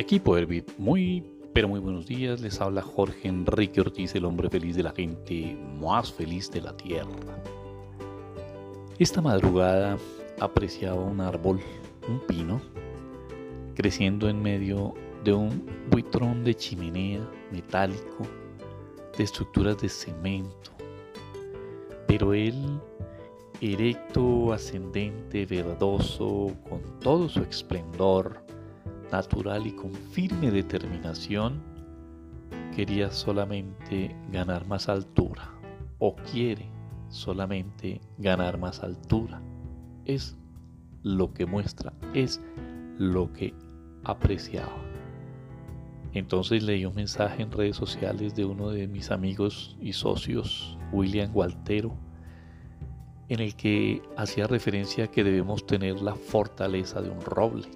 Equipo Herbit, muy pero muy buenos días. Les habla Jorge Enrique Ortiz, el hombre feliz de la gente más feliz de la tierra. Esta madrugada apreciaba un árbol, un pino, creciendo en medio de un buitrón de chimenea metálico, de estructuras de cemento. Pero él, erecto, ascendente, verdoso, con todo su esplendor, natural y con firme determinación, quería solamente ganar más altura o quiere solamente ganar más altura. Es lo que muestra, es lo que apreciaba. Entonces leí un mensaje en redes sociales de uno de mis amigos y socios, William Waltero, en el que hacía referencia a que debemos tener la fortaleza de un roble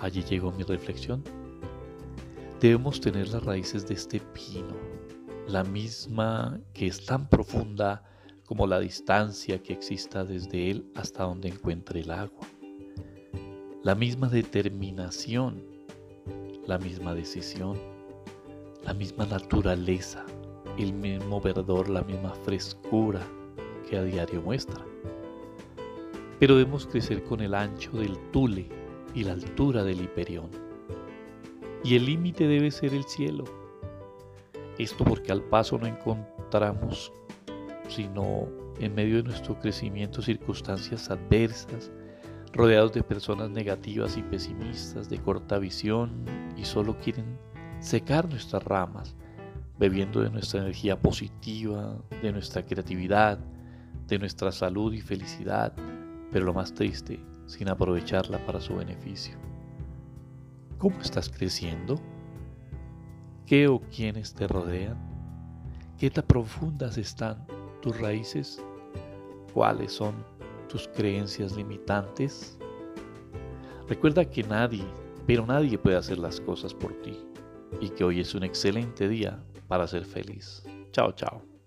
Allí llegó mi reflexión. Debemos tener las raíces de este pino, la misma que es tan profunda como la distancia que exista desde él hasta donde encuentre el agua. La misma determinación, la misma decisión, la misma naturaleza, el mismo verdor, la misma frescura que a diario muestra. Pero debemos crecer con el ancho del tule y la altura del hiperión. Y el límite debe ser el cielo. Esto porque al paso no encontramos sino en medio de nuestro crecimiento circunstancias adversas, rodeados de personas negativas y pesimistas, de corta visión y solo quieren secar nuestras ramas, bebiendo de nuestra energía positiva, de nuestra creatividad, de nuestra salud y felicidad, pero lo más triste sin aprovecharla para su beneficio. ¿Cómo estás creciendo? ¿Qué o quiénes te rodean? ¿Qué tan profundas están tus raíces? ¿Cuáles son tus creencias limitantes? Recuerda que nadie, pero nadie puede hacer las cosas por ti y que hoy es un excelente día para ser feliz. Chao, chao.